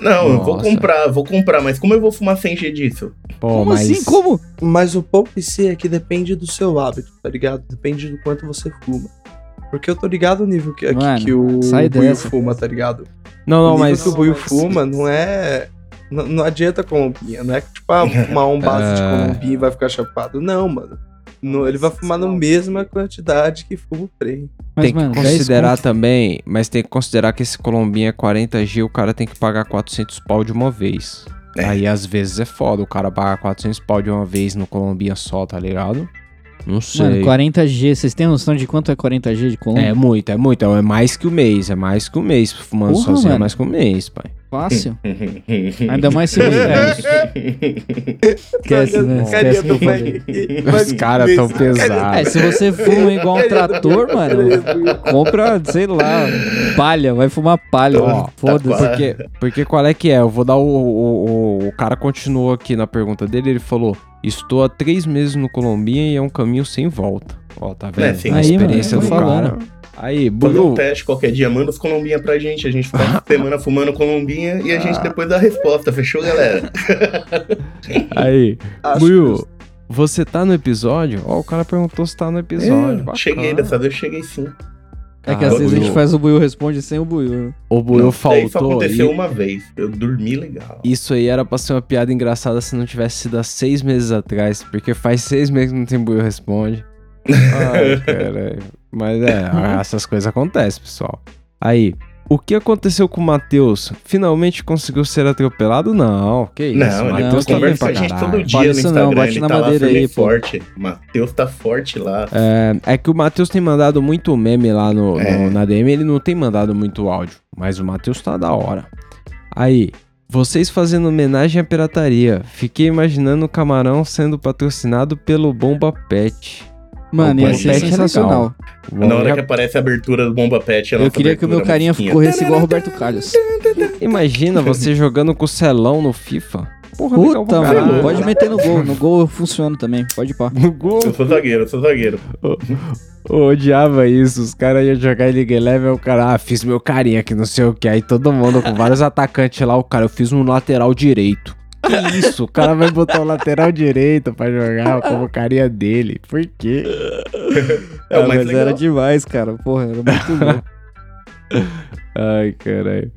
Não, eu vou Nossa. comprar, vou comprar, mas como eu vou fumar sem G disso? Pô, Como mas... assim? Como? Mas o pouco si é que depende do seu hábito, tá ligado? Depende do quanto você fuma. Porque eu tô ligado o nível que, que- Mano, que o sai Buiu dessa. fuma, tá ligado? Não, o não, mas... que o Buiu fuma não é... Não, não adianta colombinha, não é que tipo, ah, fumar um base de É. colombinha e vai ficar chapado. Não, mano. No- ele vai fumar na mesma quantidade que fuma o prey. Mas, tem que mano, 10 considerar também, mas tem que considerar que esse Colombinha é 40G, o cara tem que pagar 400 pau de uma vez. É. Aí às vezes é foda, o cara pagar 400 pau de uma vez no Colombinha só, tá ligado? Não sei. Mano, 40G, vocês têm noção de quanto é 40G de Colômbia? É muito, é muito. É mais que o mês, é mais que o mês. Fumando Porra, sozinho é mano. mais que o mês, pai. Fácil. Ainda mais se você... Esquece, né? Esquece que eu falei. Os caras tão pesados. É, se você fuma igual um trator, mano, compra, sei lá, palha, vai fumar palha. Ó, Foda-se. tá Porque, porque qual é que é? Eu vou dar o, o, o. o cara continuou aqui na pergunta dele, ele falou: Estou há três meses no Colombinha e é um caminho sem volta. Ó, tá vendo? É, sim. a Aí, experiência mano, do tô falando. cara. Aí, Fazer um Buiu, teste qualquer dia, manda os colombinha pra gente. A gente fica uma semana fumando colombinha e a gente depois dá a resposta. Fechou, galera? aí, Buiu, você tá no episódio? Ó, o cara perguntou se tá no episódio. É, cheguei, dessa vez eu cheguei sim. É que às Ah, vezes a gente Buiu. faz o Buiu responde sem o Buiu. né? O Buiu Não, Isso só faltou. aconteceu e- uma vez. Eu dormi legal. Isso aí era pra ser uma piada engraçada se não tivesse sido há seis meses atrás, porque faz seis meses que não tem Buiu Responde. Ai, caralho. Mas é, essas coisas acontecem, pessoal. Aí, o que aconteceu com o Matheus? Finalmente conseguiu ser atropelado? Não, que isso. Não, ele Matheus tá bem conversa com pra a gente caralho. todo dia Fala no isso Instagram. não, bate ele na tá madeira aí, forte. Matheus tá forte lá. É, é que o Matheus tem mandado muito meme lá no, É. no- na DM, ele não tem mandado muito áudio, mas o Matheus tá da hora. Aí, vocês fazendo homenagem à pirataria. Fiquei imaginando o camarão sendo patrocinado pelo Bomba Pet. Mano, ia ser é sensacional. Na hora Já- que aparece a abertura do Bomba Pet, Eu queria que o meu carinha corresse igual o Roberto Carlos. Imagina você jogando com o celão no FIFA. Porra, legal Puta, caralho. mano, pode meter no gol. No gol funciona também, pode ir pá. No gol. Eu sou zagueiro, eu sou zagueiro. Eu odiava isso. Os caras iam jogar em League Eleven, o cara, ah, fiz meu carinha aqui, não sei o que. Aí todo mundo com vários atacantes lá, o cara, eu fiz um lateral direito. Que isso? O cara vai botar o lateral direito pra jogar como carinha dele. Por quê? É Ah, mais mas legal. era demais, cara. Porra, era muito bom. Ai, caralho.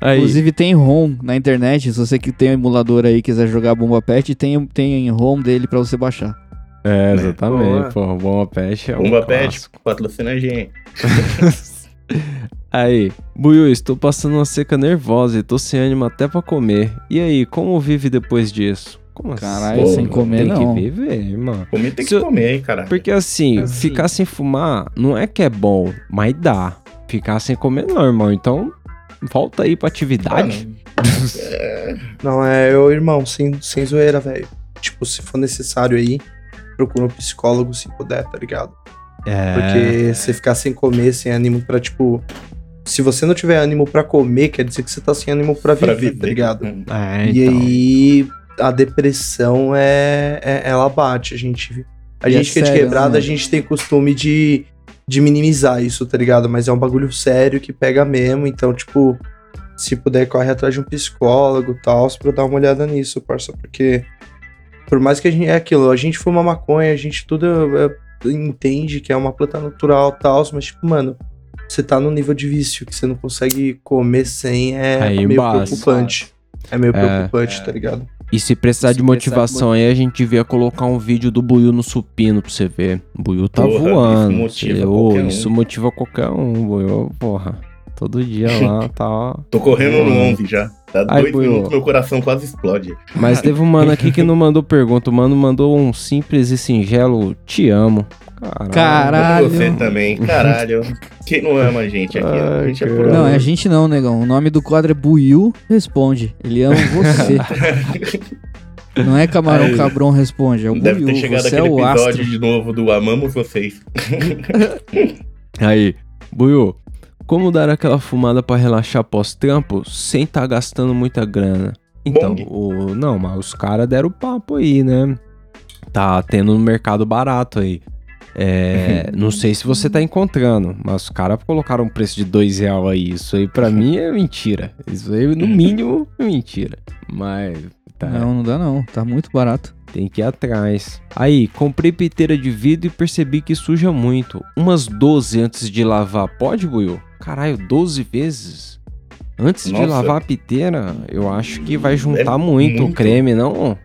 Aí, Inclusive tem ROM na internet, se você que tem um emulador aí e quiser jogar Bomba Pet, tem, tem ROM dele pra você baixar. é, exatamente. Boa. Pô, Bomba Pet é um Bomba Pet, clássico. patrocina a gente. Aí, Buiu, estou passando uma seca nervosa e tô sem ânimo até pra comer. E aí, como vive depois disso? Como Caralho, Pô, sem comer Tem não. que viver, mano. Comer tem Se que comer, hein, cara. Porque assim, Assim. ficar sem fumar não é que é bom, mas dá. Ficar sem comer não, irmão. Então, volta aí pra atividade. Não, é, eu, irmão, sem, sem zoeira, velho. Tipo, se for necessário aí, procura um psicólogo se puder, tá ligado? É. Porque você ficar sem comer, sem ânimo pra, tipo. Se você não tiver ânimo pra comer, quer dizer que você tá sem ânimo pra viver, viver. tá ligado? É, E então. aí a depressão é, é- ela bate. A gente, a E é gente que é de quebrada, né? a gente tem costume de, de minimizar isso, tá ligado? Mas é um bagulho sério que pega mesmo. Então, tipo, se puder, corre atrás de um psicólogo e tal, pra dar uma olhada nisso, parça. Porque por mais que a gente. É aquilo, a gente fuma maconha, a gente tudo é, entende que é uma planta natural e tal, mas, tipo, mano. Você tá num nível de vício que você não consegue comer sem, é Aí meio basta. preocupante. É meio É. preocupante, tá ligado? E se precisar Se de precisar motivação aí, a gente devia colocar um vídeo do Buiu no supino pra você ver. O Buiu tá Porra, voando. isso motiva qualquer um. Isso motiva qualquer um, Buiu. Porra. Todo dia lá, tá. Tô correndo no. 11 já. Tá Ai, dois Buiu. minutos, meu coração quase explode. Mas teve um mano aqui que não mandou pergunta. O mano mandou um simples e singelo te amo. Caralho. Caralho. Você também, caralho. Quem não ama a gente aqui? a Ai, gente é Não, é a gente não, negão. O nome do quadro é Buiu Responde. Ele ama você. não é Camarão Aí. Cabrão Responde, é o Deve ter Buiu. chegado Você é aquele o episódio astro. de novo do Amamos Vocês. Aí, Buiu, como dar aquela fumada pra relaxar pós-trampo sem tá gastando muita grana? Então, o, não, mas os caras deram papo aí, né? Tá tendo no mercado barato aí. É, não sei se você tá encontrando, mas os caras colocaram um preço de dois real aí. Isso aí pra mim é mentira. Isso aí, no mínimo, é mentira. Mas, tá, Não, não dá não. Tá muito barato. tem que ir atrás. Aí, comprei piteira de vidro e percebi que suja muito. Umas 12 antes de lavar. Pode, Buiu? Caralho, 12 vezes? Antes de Nossa. lavar a piteira, eu acho que vai juntar É muito, o muito. creme, não?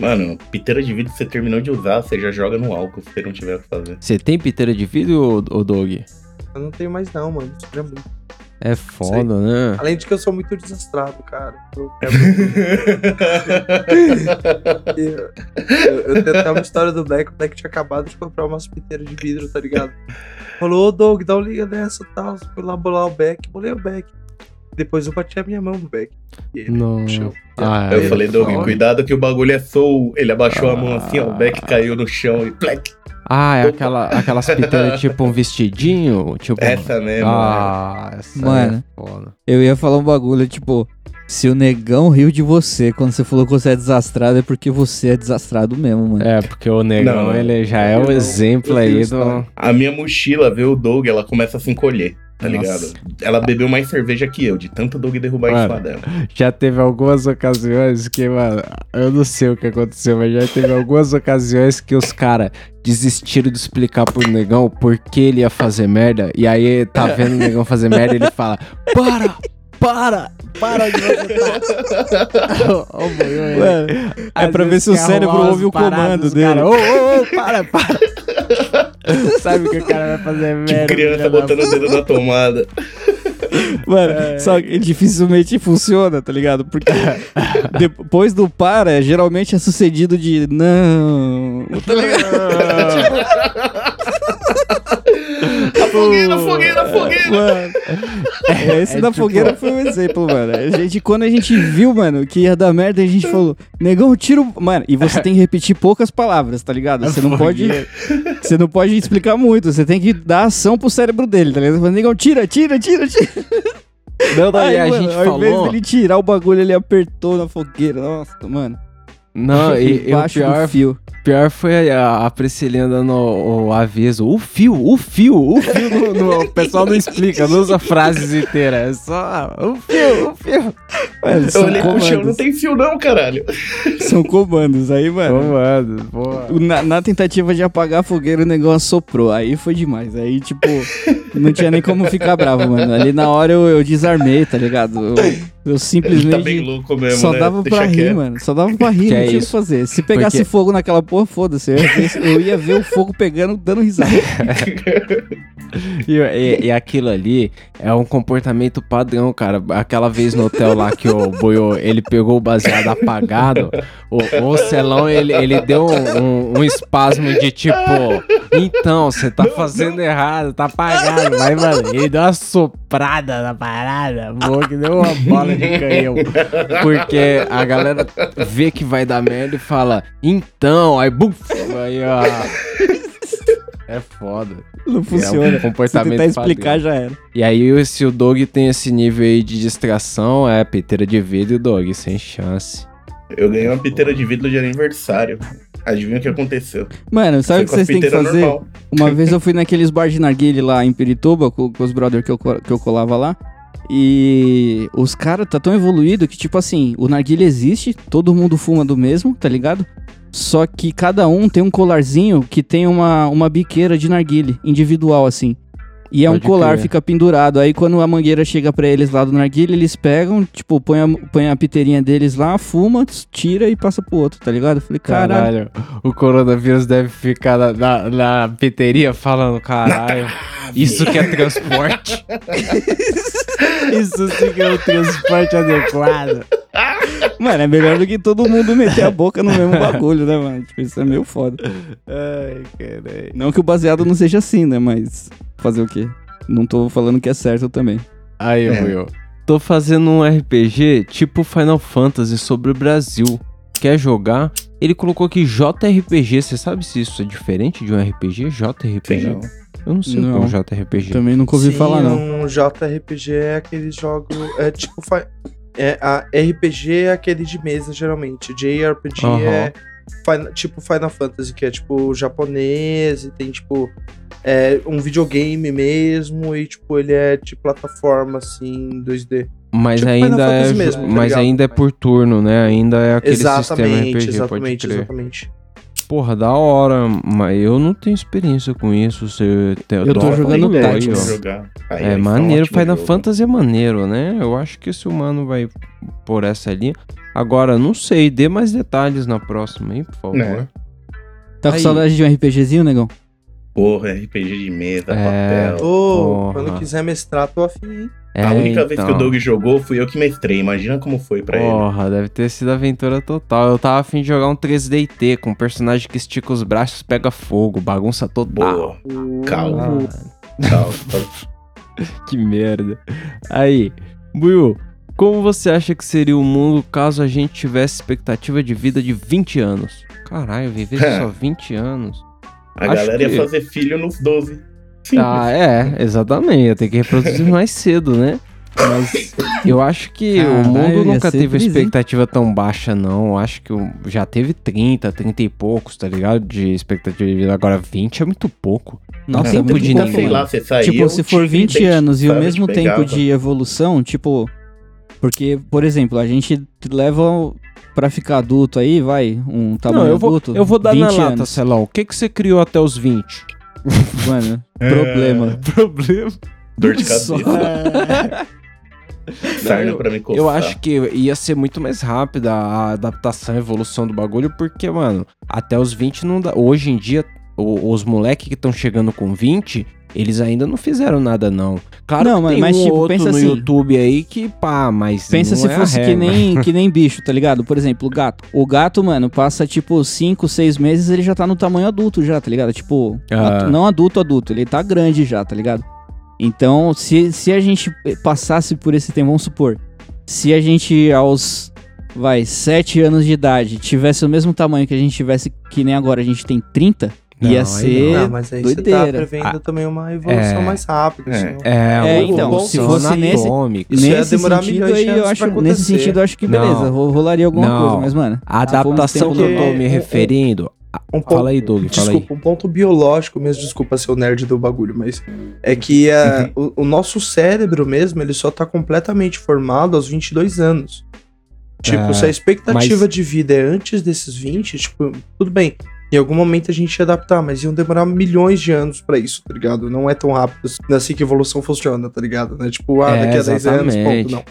Mano, piteira de vidro você terminou de usar, você já joga no álcool se você não tiver o que fazer. Você tem piteira de vidro, ô, ô Doug? Eu não tenho mais não, mano. Isso é muito. É foda, né? Além de que eu sou muito desastrado, cara. Eu, eu, eu- eu tenho até uma história do Beck. O Beck tinha acabado de comprar umas piteiras de vidro, tá ligado? Falou, ô Doug, dá um liga nessa e tal. Fui lá bolar o Beck, bolei o Beck. Depois eu bati a minha mão no Beck. E ele Não. no chão. Ah, Eu é, falei, Doug, cuidado que o bagulho é soul. Ele abaixou a mão assim, ó, o back Ah. caiu no chão e plec. Ah, é aquela, aquelas piteiras tipo um vestidinho? Tipo... Essa mesmo. Ah, essa Mano. é foda. Eu ia falar um bagulho, tipo, se o negão riu de você quando você falou que você é desastrado, é porque você é desastrado mesmo, mano. É, porque o negão, Não, ele já é o exemplo aí do... A minha mochila, vê o Doug, ela começa a se encolher, tá Nossa. ligado? Ela bebeu mais cerveja que eu, de tanto Doug derrubar Mano. cima dela. Já teve algumas ocasiões que, mano, eu não sei o que aconteceu, mas já teve algumas ocasiões que os caras desistiram de explicar pro negão por que ele ia fazer merda. E aí tá vendo o negão fazer merda e ele fala: Para! Para! Para de boi, ô, Mano, é pra ver se o cérebro ouve o comando dele. Cara, ô, ô, ô, para, para! Sabe que o cara vai fazer merda? Tipo criança botando o dedo na tomada. Mano, só que dificilmente funciona, tá ligado? Porque depois do para, geralmente é sucedido de não. Tá ligado? A fogueira, a fogueira, a fogueira. Mano, esse É da tipo- fogueira foi um exemplo, mano. A gente, quando a gente viu, mano, que ia dar merda, a gente falou, negão, tira o. Mano, e você tem que repetir poucas palavras, tá ligado? Você não pode. Você não pode explicar muito, você tem que dar ação pro cérebro dele, tá ligado? Negão, tira, tira, tira, tira. Não, não, Aí, e a mano, gente ao invés falou. dele tirar o bagulho, ele apertou na fogueira. Nossa, mano. Não, e, e o pior do fio. Pior foi a, a Priscilinha dando o, o aviso. O fio, o fio, o fio. no- no- o pessoal não explica, não usa frases inteiras. É só o fio, o fio. Mano, Eu olhei pro chão, não comandos, tem fio não, caralho. são comandos. Aí, mano, Comando, boa. o- na, na tentativa de apagar a fogueira, o negócio assoprou. Aí foi demais. Aí, tipo, não tinha nem como ficar bravo, mano. Ali na hora eu, eu desarmei, tá ligado? Eu, eu Ele tá bem simplesmente. louco mesmo, Só né? dava Deixa pra rir, quieto. mano. Só dava pra rir, Que não é tinha o que fazer. Se pegasse Porque- fogo naquela porra, foda-se. Eu, ia ver- eu ia ver o fogo pegando, dando risada. E, e- e aquilo ali é um comportamento padrão, cara. Aquela vez no hotel lá que o Boiô, ele pegou o baseado apagado, o, o Celão, ele, ele deu um, um- um espasmo de tipo, Então, você tá fazendo errado, tá apagado. Mas, mano, ele deu uma soprada na parada, boa que deu uma bola de canhão. Porque a galera vê que vai dar merda e fala, então, aí, buf, aí, ó. É foda. Não funciona. É um Se comportamento tentar explicar, padrão. já era. E aí, se o Dog tem esse nível aí de distração, é piteira de vidro e o Dog, sem chance. Eu ganhei uma piteira de vidro de aniversário. Adivinha o que aconteceu? Mano, sabe o que vocês têm que fazer? normal. Uma vez eu fui naqueles bar de narguile lá em Pirituba, com, com os brothers que eu, que eu colava lá. E os caras tá tão evoluído que, tipo assim, o narguile existe, todo mundo fuma do mesmo, tá ligado? Só que cada um tem um colarzinho que tem uma, uma biqueira de narguile, individual, assim. E é um Pode colar, crer. fica pendurado. Aí quando a mangueira chega pra eles lá do narguile, eles pegam, tipo, põe a, põe a piteirinha deles lá, fuma, tira e passa pro outro, tá ligado? Eu falei, caralho. o coronavírus deve ficar na, na, na piteria falando, caralho, isso que é transporte. isso sim que é o transporte adequado. Mano, é melhor do que todo mundo meter a boca no mesmo bagulho, né, mano? Tipo, isso é meio foda. Ai, caralho. Não que o baseado não seja assim, né? Mas fazer o quê? Não tô falando que é certo também. Aí, É. Will. Tô fazendo um RPG tipo Final Fantasy sobre o Brasil. Quer jogar? Ele colocou aqui JRPG. Você sabe se isso é diferente de um RPG? JRPG? Não. Eu não sei o que é Não. um JRPG. Também nunca ouvi Sim, falar, não. Um JRPG é aquele jogo. É tipo. É, a RPG é aquele de mesa, geralmente. JRPG Aham. é tipo Final Fantasy, que é tipo japonês, e tem tipo. É um videogame mesmo, e tipo, ele é de plataforma assim, 2D. Mas Tipo ainda é, mesmo, tá mas ainda é por turno, né? Ainda é aquele sistema exatamente, RPG, pode exatamente, exatamente. Porra, da hora, mas eu não tenho experiência com isso. Você tem, Eu tô dou uma jogando ideia aí, Tactics. jogar. Aí, É aí, maneiro, um Final jogo. Fantasy é maneiro, né? Eu acho que esse humano vai por essa linha. Agora, não sei, dê mais detalhes na próxima, hein, por favor. Né? Tá com Aí. saudade de um RPGzinho, negão? Porra, RPG de mesa, É. papel. Ô, Porra. quando quiser mestrar, tô afim, hein? É, a única vez que o então. Doug jogou, fui eu que mestrei. Imagina como foi pra ele. Porra, deve ter sido aventura total. Eu tava afim de jogar um 3DT com um personagem que estica os braços, pega fogo, bagunça total. Boa. Calma. Ah, Calma. que merda. Aí, Buiu, como você acha que seria o mundo caso a gente tivesse expectativa de vida de 20 anos? Caralho, viver só 20 anos. A Acho galera que- ia fazer filho nos 12. Sim. Ah, é, exatamente. Eu tenho que reproduzir mais cedo, né? Mas eu acho que o Caralho, mundo ia nunca teve hein? expectativa tão baixa, não. Eu acho que o- já teve 30, 30 e poucos, tá ligado? De expectativa de vida. Agora 20 é muito pouco. Nossa, tempo é muito de ninguém. sei mano. lá, você saía. Tipo, o se for tigre 20 dente, anos e o mesmo te tempo de evolução, tipo. Porque, por exemplo, a gente leva pra ficar adulto aí, vai, um tamanho não, eu vou, adulto. eu vou dar na 20 lata, anos. Celão. O que, que você criou até os 20? Mano, É. problema. Problema. Dor de cabeça. Sarna eu- pra me coçar. Eu acho que ia ser muito mais rápida a adaptação, a evolução do bagulho, porque, mano, até os 20 não dá. Hoje em dia, o- os moleques que estão chegando com 20, eles ainda não fizeram nada, não. Claro Não, que mas- tem mas, um tipo, outro pensa no assim. YouTube aí que, pá, mas Pensa se é fosse que nem, que nem bicho, tá ligado? Por exemplo, o gato. O gato, mano, passa tipo 5, 6 meses, ele já tá no tamanho adulto já, tá ligado? Tipo, Ah. não adulto, adulto, ele tá grande já, tá ligado? Então, se, se a gente passasse por esse tempo, vamos supor, se a gente aos, vai, 7 anos de idade tivesse o mesmo tamanho que a gente tivesse, que nem agora a gente tem 30, Não, ia aí ser Não, mas aí você tá doideira. prevendo Ah, também uma evolução é. mais rápida. É. assim. É, É, então, se fosse nesse- nesse demorar sentido aí, eu acho, nesse sentido, eu acho que beleza, Não. ro- rolaria alguma Não. coisa, mas, mano. A adaptação tempo que eu tô me referindo. Um ponto, Fala aí, Doug, fala aí. Desculpa, um ponto biológico mesmo, desculpa ser o nerd do bagulho, mas é que é, o, o nosso cérebro mesmo, ele só tá completamente formado aos 22 anos. Tipo, É, se a expectativa mas- de vida é antes desses 20, tipo, tudo bem. Em algum momento a gente ia adaptar, mas iam demorar milhões de anos pra isso, tá ligado? Não é tão rápido assim que a evolução funciona, tá ligado? Não é tipo, ah, É, daqui a 10 anos, ponto, não.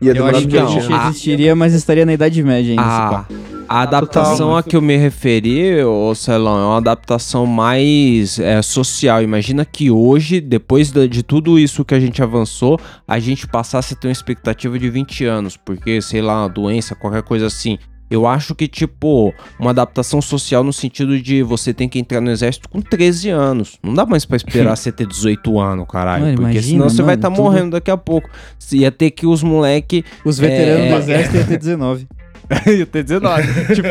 Ia Eu demorar acho que a milhões de gente anos. a- existiria, mas estaria na Idade Média ainda. A, pá. a adaptação Total. a que eu me referi, ô Celão, é uma adaptação mais é, social. Imagina que hoje, depois da- de tudo isso que a gente avançou, a gente passasse a ter uma expectativa de 20 anos, porque, sei lá, uma doença, qualquer coisa assim, Eu acho que, tipo, uma adaptação social no sentido de você tem que entrar no exército com 13 anos. Não dá mais pra esperar você ter 18 anos, caralho. Mano, porque imagina, senão você vai mano, estar tá tudo- morrendo daqui a pouco. Você ia ter que os moleque Os veteranos É. do exército iam ter 19. ia ter 19. tipo,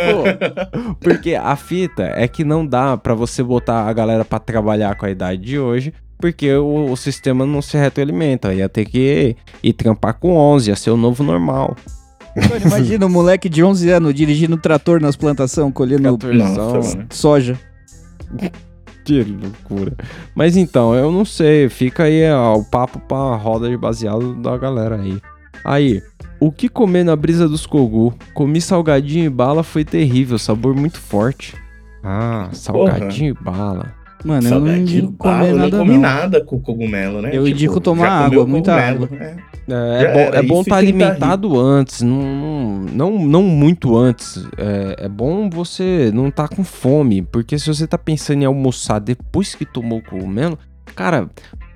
porque a fita é que não dá pra você botar a galera pra trabalhar com a idade de hoje, porque o, o sistema não se retroalimenta. Ia ter que ir trampar com 11, ia ser o novo normal. Imagina um moleque de 11 anos dirigindo um trator nas plantações, colhendo. Nossa, soja. Que loucura. Mas então, eu não sei. Fica aí ó, o papo pra roda de baseado da galera aí. Aí, o que comer na brisa dos Kogu? Comi salgadinho e bala, foi terrível. Sabor muito forte. Ah, salgadinho e bala. Mano, eu não Salgadinho, indico bala, comer eu nada não comi não. nada com cogumelo, né? Eu indico tomar água, muita cogumelo, água. é. É, é bom, é bom estar tentar alimentado antes, não, não, não muito antes. É, é bom você não estar com fome, porque se você tá pensando em almoçar depois que tomou o cogumelo, cara,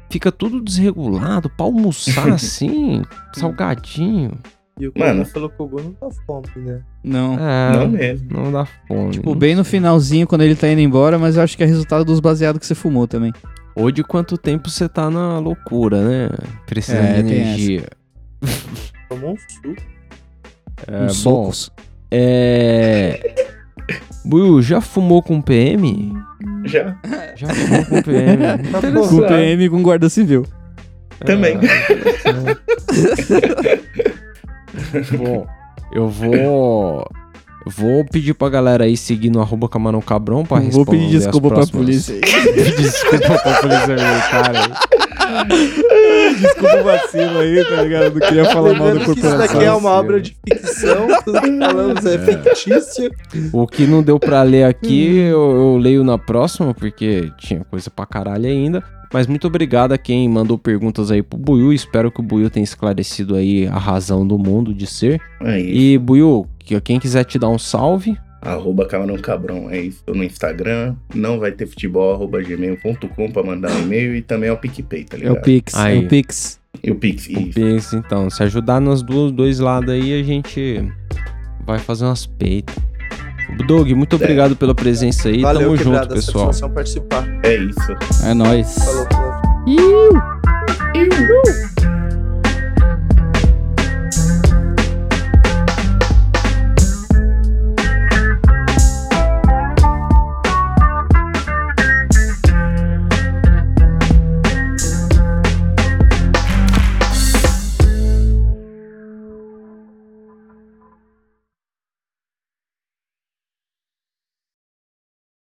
fica tudo desregulado pra almoçar assim, salgadinho. E o Mano. Pelo Kogu não dá fome, né? Não. É, Não não, mesmo. dá fome. Tipo, bem no finalzinho, quando ele tá indo embora, mas eu acho que é resultado dos baseados que você fumou também. Ou de quanto tempo você tá na loucura, né? Precisando É, de energia. Tomou um suco. É, Uns bom, socos. é... Buiu, já fumou com PM? Já. Já fumou com PM. Tá Com. PM e com guarda civil. Também. Bom, eu vou. Vou pedir pra galera aí seguir no arroba camarão cabrão pra Vou responder pedir as desculpa pra polícia aí. Pedir desculpa pra polícia militar aí. Desculpa o vacilo aí, tá ligado? Não queria falar mal do que isso corporação. daqui é uma obra de ficção, tudo que falamos é, fictício. O que não deu pra ler aqui, eu, eu leio na próxima, porque tinha coisa pra caralho ainda. Mas muito obrigado a quem mandou perguntas aí pro Buiu. Espero que o Buiu tenha esclarecido aí a razão do mundo de ser. Aí, E, Buiu, que- quem quiser te dar um salve, arroba camarão cabrão, é isso no Instagram. Não vai ter futebol, arroba gmail.com pra mandar um e-mail e também é o PicPay, tá É ligado? o Pix, é Aí. o Pix. E o Pix, o isso. Pix, então. Se ajudar nos dois, dois lados aí, a gente vai fazer umas peitas. Doug, muito obrigado pela presença aí. Valeu, Tamo junto, quebrada. pessoal. Satisfação participar. É isso. É nóis. Falou, falou. Iu. Iu.